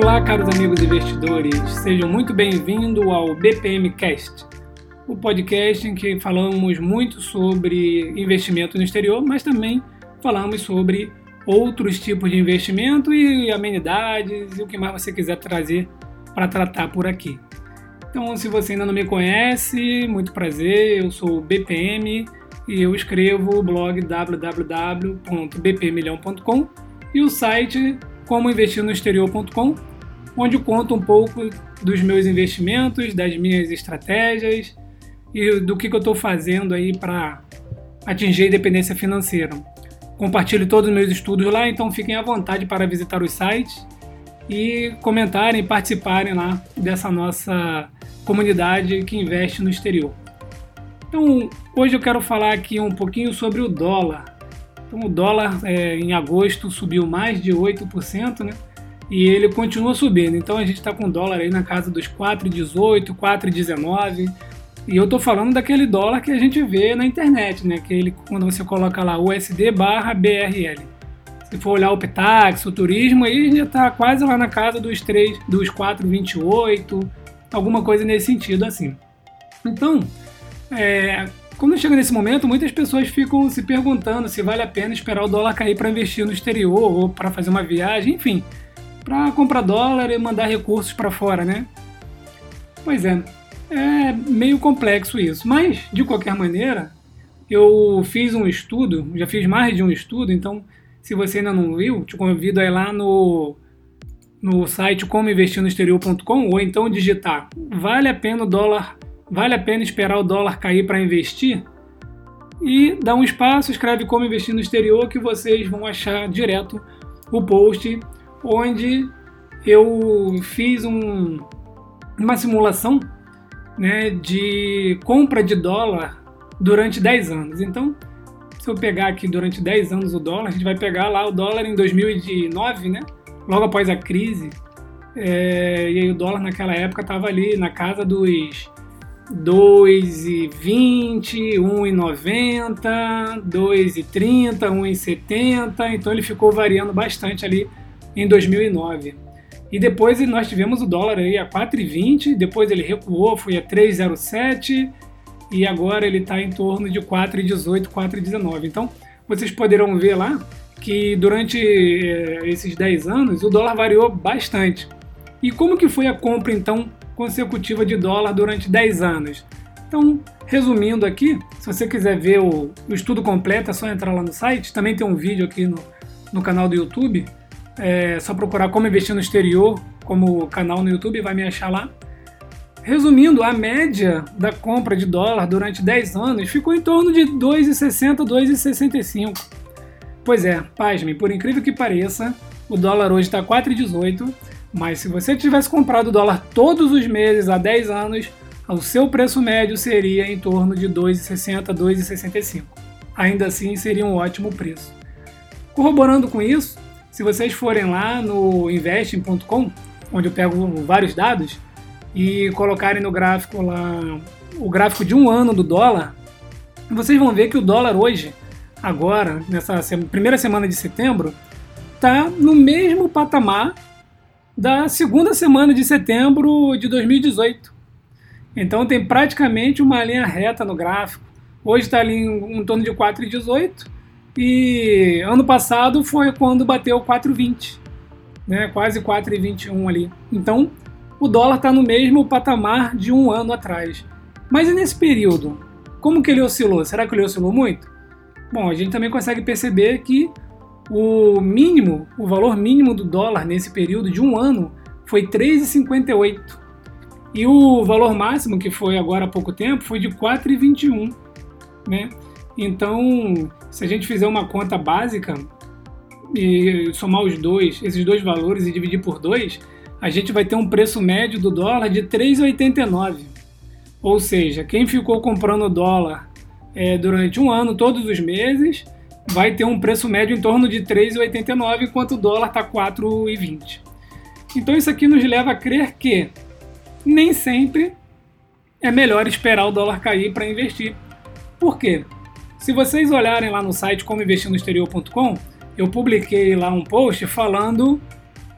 Olá, caros amigos investidores, sejam muito bem-vindos ao BPM Cast, o podcast em que falamos muito sobre investimento no exterior, mas também falamos sobre outros tipos de investimento e amenidades e o que mais você quiser trazer para tratar por aqui. Então, se você ainda não me conhece, muito prazer, eu sou o BPM e eu escrevo o blog www.bpmilhão.com e o site comoinvestirnoexterior.com, onde eu conto um pouco dos meus investimentos, das minhas estratégias e do que, que eu estou fazendo aí para atingir a independência financeira. Compartilho todos os meus estudos lá, então fiquem à vontade para visitar os sites e comentarem, participarem lá dessa nossa comunidade que investe no exterior. Então, hoje eu quero falar aqui um pouquinho sobre o dólar. Então, o dólar é, em agosto subiu mais de 8%, né? E ele continua subindo. Então, a gente está com dólar aí na casa dos 4,18, 4,19. E eu estou falando daquele dólar que a gente vê na internet, né? Aquele quando você coloca lá USD barra BRL. Se for olhar o Petax, o turismo, aí já está quase lá na casa dos 3, dos 4,28, alguma coisa nesse sentido assim. Então, é, quando chega nesse momento, muitas pessoas ficam se perguntando se vale a pena esperar o dólar cair para investir no exterior ou para fazer uma viagem, enfim, para comprar dólar e mandar recursos para fora, né? Pois é, é meio complexo isso, mas de qualquer maneira, eu fiz um estudo, já fiz mais de um estudo, então se você ainda não viu, te convido a ir lá no no site comoinvestirnoexterior.com ou então digitar vale a pena o dólar, vale a pena esperar o dólar cair para investir? E dá um espaço, escreve como investir no exterior que vocês vão achar direto o post onde eu fiz um, uma simulação né, de compra de dólar durante 10 anos. Então, se eu pegar aqui durante 10 anos o dólar, a gente vai pegar lá o dólar em 2009, né? logo após a crise, é, e aí o dólar naquela época estava ali na casa dos 2,20, 1,90, 2,30, 1,70, então ele ficou variando bastante ali em 2009. E depois nós tivemos o dólar aí a 4,20, depois ele recuou, foi a 3,07 e agora ele está em torno de 4,18, 4,19. Então vocês poderão ver lá que durante eh, esses 10 anos o dólar variou bastante. E como que foi a compra então consecutiva de dólar durante 10 anos? Então, resumindo aqui, se você quiser ver o, o estudo completo, é só entrar lá no site. Também tem um vídeo aqui no, no canal do YouTube. É só procurar como investir no exterior como canal no YouTube, vai me achar lá. Resumindo, a média da compra de dólar durante 10 anos ficou em torno de 2,60, 2,65. Pois é, pasme, por incrível que pareça, o dólar hoje está 4,18, mas se você tivesse comprado o dólar todos os meses há 10 anos, o seu preço médio seria em torno de 2,60, 2,65. Ainda assim, seria um ótimo preço. Corroborando com isso, se vocês forem lá no investing.com, onde eu pego vários dados, e colocarem no gráfico lá o gráfico de um ano do dólar, vocês vão ver que o dólar hoje agora, nessa primeira semana de setembro, está no mesmo patamar da segunda semana de setembro de 2018. Então tem praticamente uma linha reta no gráfico. Hoje está ali em, em torno de 4,18 e ano passado foi quando bateu 4,20, né? quase 4,21 ali. Então o dólar está no mesmo patamar de um ano atrás. Mas e nesse período? Como que ele oscilou? Será que ele oscilou muito? Bom, a gente também consegue perceber que o mínimo, o valor mínimo do dólar nesse período de um ano foi 3,58. E o valor máximo, que foi agora há pouco tempo, foi de 4,21. Né? Então, se a gente fizer uma conta básica e somar os dois, esses dois valores e dividir por dois, a gente vai ter um preço médio do dólar de 3,89. Ou seja, quem ficou comprando dólar é, durante um ano, todos os meses, vai ter um preço médio em torno de 3,89, enquanto o dólar está 4,20. Então isso aqui nos leva a crer que nem sempre é melhor esperar o dólar cair para investir. Por quê? Se vocês olharem lá no site comoinvestirnoexterior.com, eu publiquei lá um post falando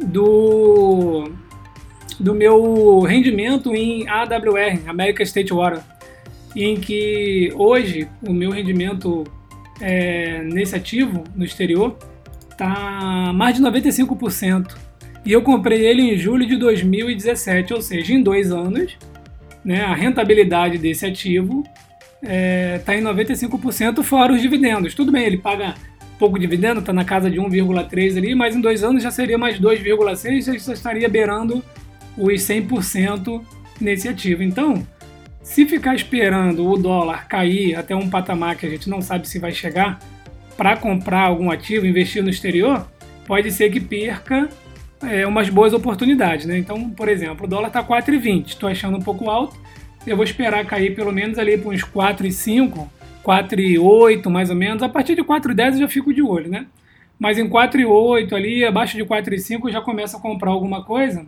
do, do meu rendimento em AWR, American State Water, em que hoje o meu rendimento é, nesse ativo no exterior está mais de 95%. E eu comprei ele em julho de 2017, ou seja, em dois anos, né, a rentabilidade desse ativo está é, tá em 95% fora os dividendos. Tudo bem, ele paga pouco dividendo, está na casa de 1,3 ali, mas em dois anos já seria mais 2,6, já estaria beirando os 100% nesse ativo. Então, se ficar esperando o dólar cair até um patamar que a gente não sabe se vai chegar para comprar algum ativo, investir no exterior, pode ser que perca é, umas boas oportunidades. Né? Então, por exemplo, o dólar está 4,20, estou achando um pouco alto, eu vou esperar cair pelo menos ali para uns 4,5 4,8 mais ou menos. A partir de 4,10 eu já fico de olho, né? Mas em 4,8 ali, abaixo de 4,5 eu já começo a comprar alguma coisa.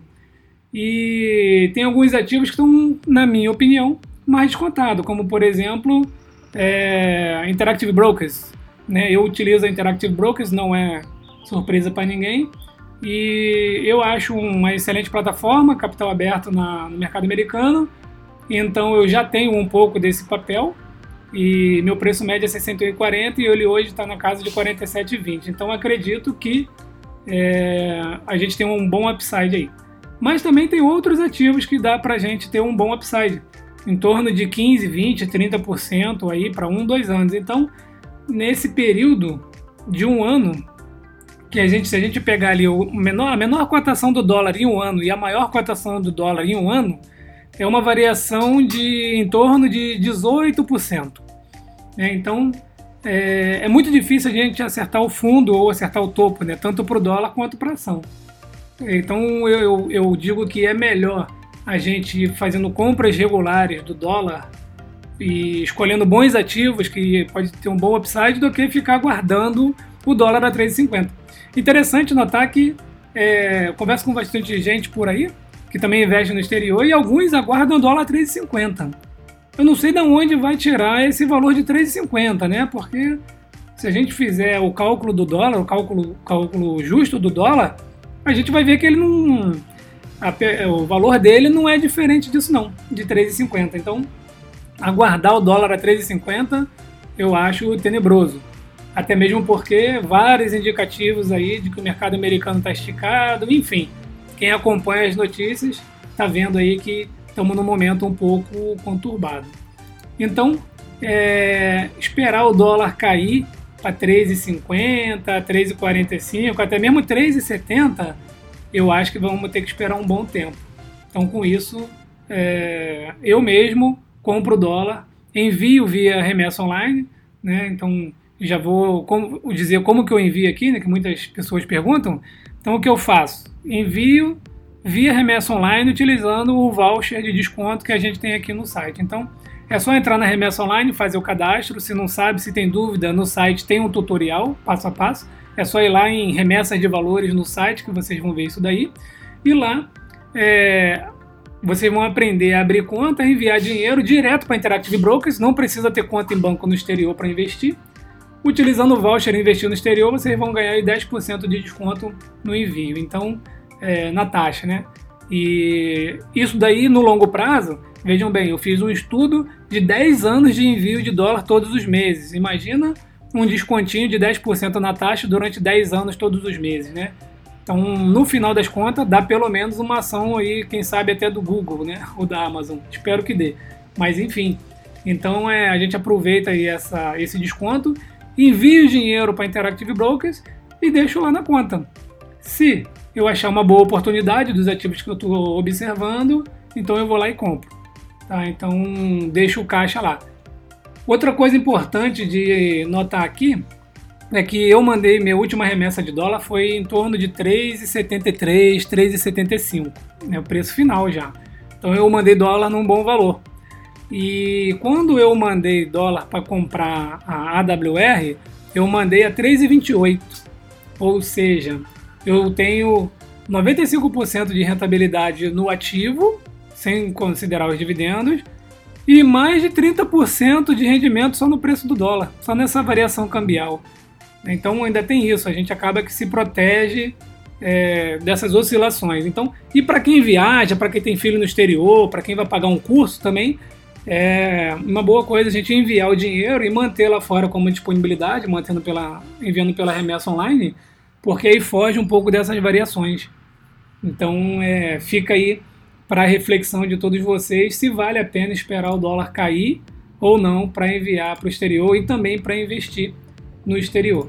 E tem alguns ativos que estão, na minha opinião, mais descontados, como por exemplo é, Interactive Brokers. Né? Eu utilizo a Interactive Brokers, não é surpresa para ninguém. E eu acho uma excelente plataforma, capital aberto na, no mercado americano. Então eu já tenho um pouco desse papel e meu preço médio é 61,40 e ele hoje está na casa de 47,20. Então acredito que é, a gente tem um bom upside aí. Mas também tem outros ativos que dá para a gente ter um bom upside, em torno de 15, 20, 30% aí para um, dois anos. Então, nesse período de um ano, que a gente, se a gente pegar ali o menor, a menor cotação do dólar em um ano e a maior cotação do dólar em um ano, é uma variação de em torno de 18%. Né? Então é, é, muito difícil a gente acertar o fundo ou acertar o topo, né? tanto para o dólar quanto para a ação. Então eu, eu digo que é melhor a gente fazendo compras regulares do dólar e escolhendo bons ativos que pode ter um bom upside do que ficar guardando o dólar a 3,50. Interessante notar que é, converso com bastante gente por aí que também investe no exterior, e alguns aguardam o dólar 3,50. Eu não sei de onde vai tirar esse valor de 3,50, né? Porque se a gente fizer o cálculo do dólar, o cálculo, cálculo justo do dólar, a gente vai ver que ele não. A, o valor dele não é diferente disso, não, de 3,50. Então, aguardar o dólar a 3,50 eu acho tenebroso. Até mesmo porque vários indicativos aí de que o mercado americano está esticado, enfim quem acompanha as notícias está vendo aí que estamos num momento um pouco conturbado. Então, é, esperar o dólar cair para 3,50, 3,45, até mesmo 3,70, eu acho que vamos ter que esperar um bom tempo. Então, com isso, é, eu mesmo compro dólar, envio via remessa online, né? Então, já vou como, dizer como que eu envio aqui, né? Que muitas pessoas perguntam. Então, o que eu faço? Envio via remessa online utilizando o voucher de desconto que a gente tem aqui no site. Então, é só entrar na remessa online, fazer o cadastro. Se não sabe, se tem dúvida, no site tem um tutorial passo a passo. É só ir lá em remessas de valores no site que vocês vão ver isso daí. E lá é, vocês vão aprender a abrir conta, enviar dinheiro direto para Interactive Brokers. Não precisa ter conta em banco no exterior para investir. Utilizando o voucher investir no exterior, vocês vão ganhar 10% de desconto no envio, então, é, na taxa, né? E isso daí, no longo prazo, vejam bem, eu fiz um estudo de 10 anos de envio de dólar todos os meses. Imagina um descontinho de 10% na taxa durante 10 anos todos os meses, né? Então, no final das contas, dá pelo menos uma ação aí, quem sabe até do Google, né? Ou da Amazon. Espero que dê. Mas enfim, então é, a gente aproveita aí essa, esse desconto envio o dinheiro para Interactive Brokers e deixo lá na conta. Se eu achar uma boa oportunidade dos ativos que eu estou observando, então eu vou lá e compro. Tá? Então deixo o caixa lá. Outra coisa importante de notar aqui é que eu mandei minha última remessa de dólar foi em torno de 3,73, 3,75, né, o preço final já. Então eu mandei dólar num bom valor. E quando eu mandei dólar para comprar a AWR, eu mandei a 3,28. Ou seja, eu tenho 95% de rentabilidade no ativo, sem considerar os dividendos, e mais de 30% de rendimento só no preço do dólar, só nessa variação cambial. Então ainda tem isso, a gente acaba que se protege é, dessas oscilações. Então, e para quem viaja, para quem tem filho no exterior, para quem vai pagar um curso também, é uma boa coisa a gente enviar o dinheiro e manter lá fora como disponibilidade, mantendo pela, enviando pela remessa online, porque aí foge um pouco dessas variações. Então, é, fica aí para a reflexão de todos vocês se vale a pena esperar o dólar cair ou não para enviar para o exterior e também para investir no exterior.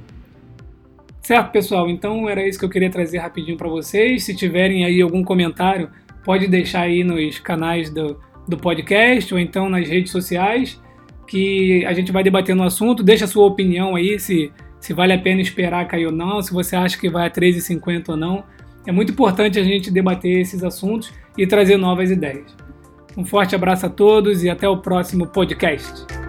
Certo, pessoal? Então era isso que eu queria trazer rapidinho para vocês. Se tiverem aí algum comentário, pode deixar aí nos canais do, do podcast ou então nas redes sociais, que a gente vai debater no assunto. Deixa a sua opinião aí, se, se vale a pena esperar cair ou não, se você acha que vai a 13,50 ou não. É muito importante a gente debater esses assuntos e trazer novas ideias. Um forte abraço a todos e até o próximo podcast.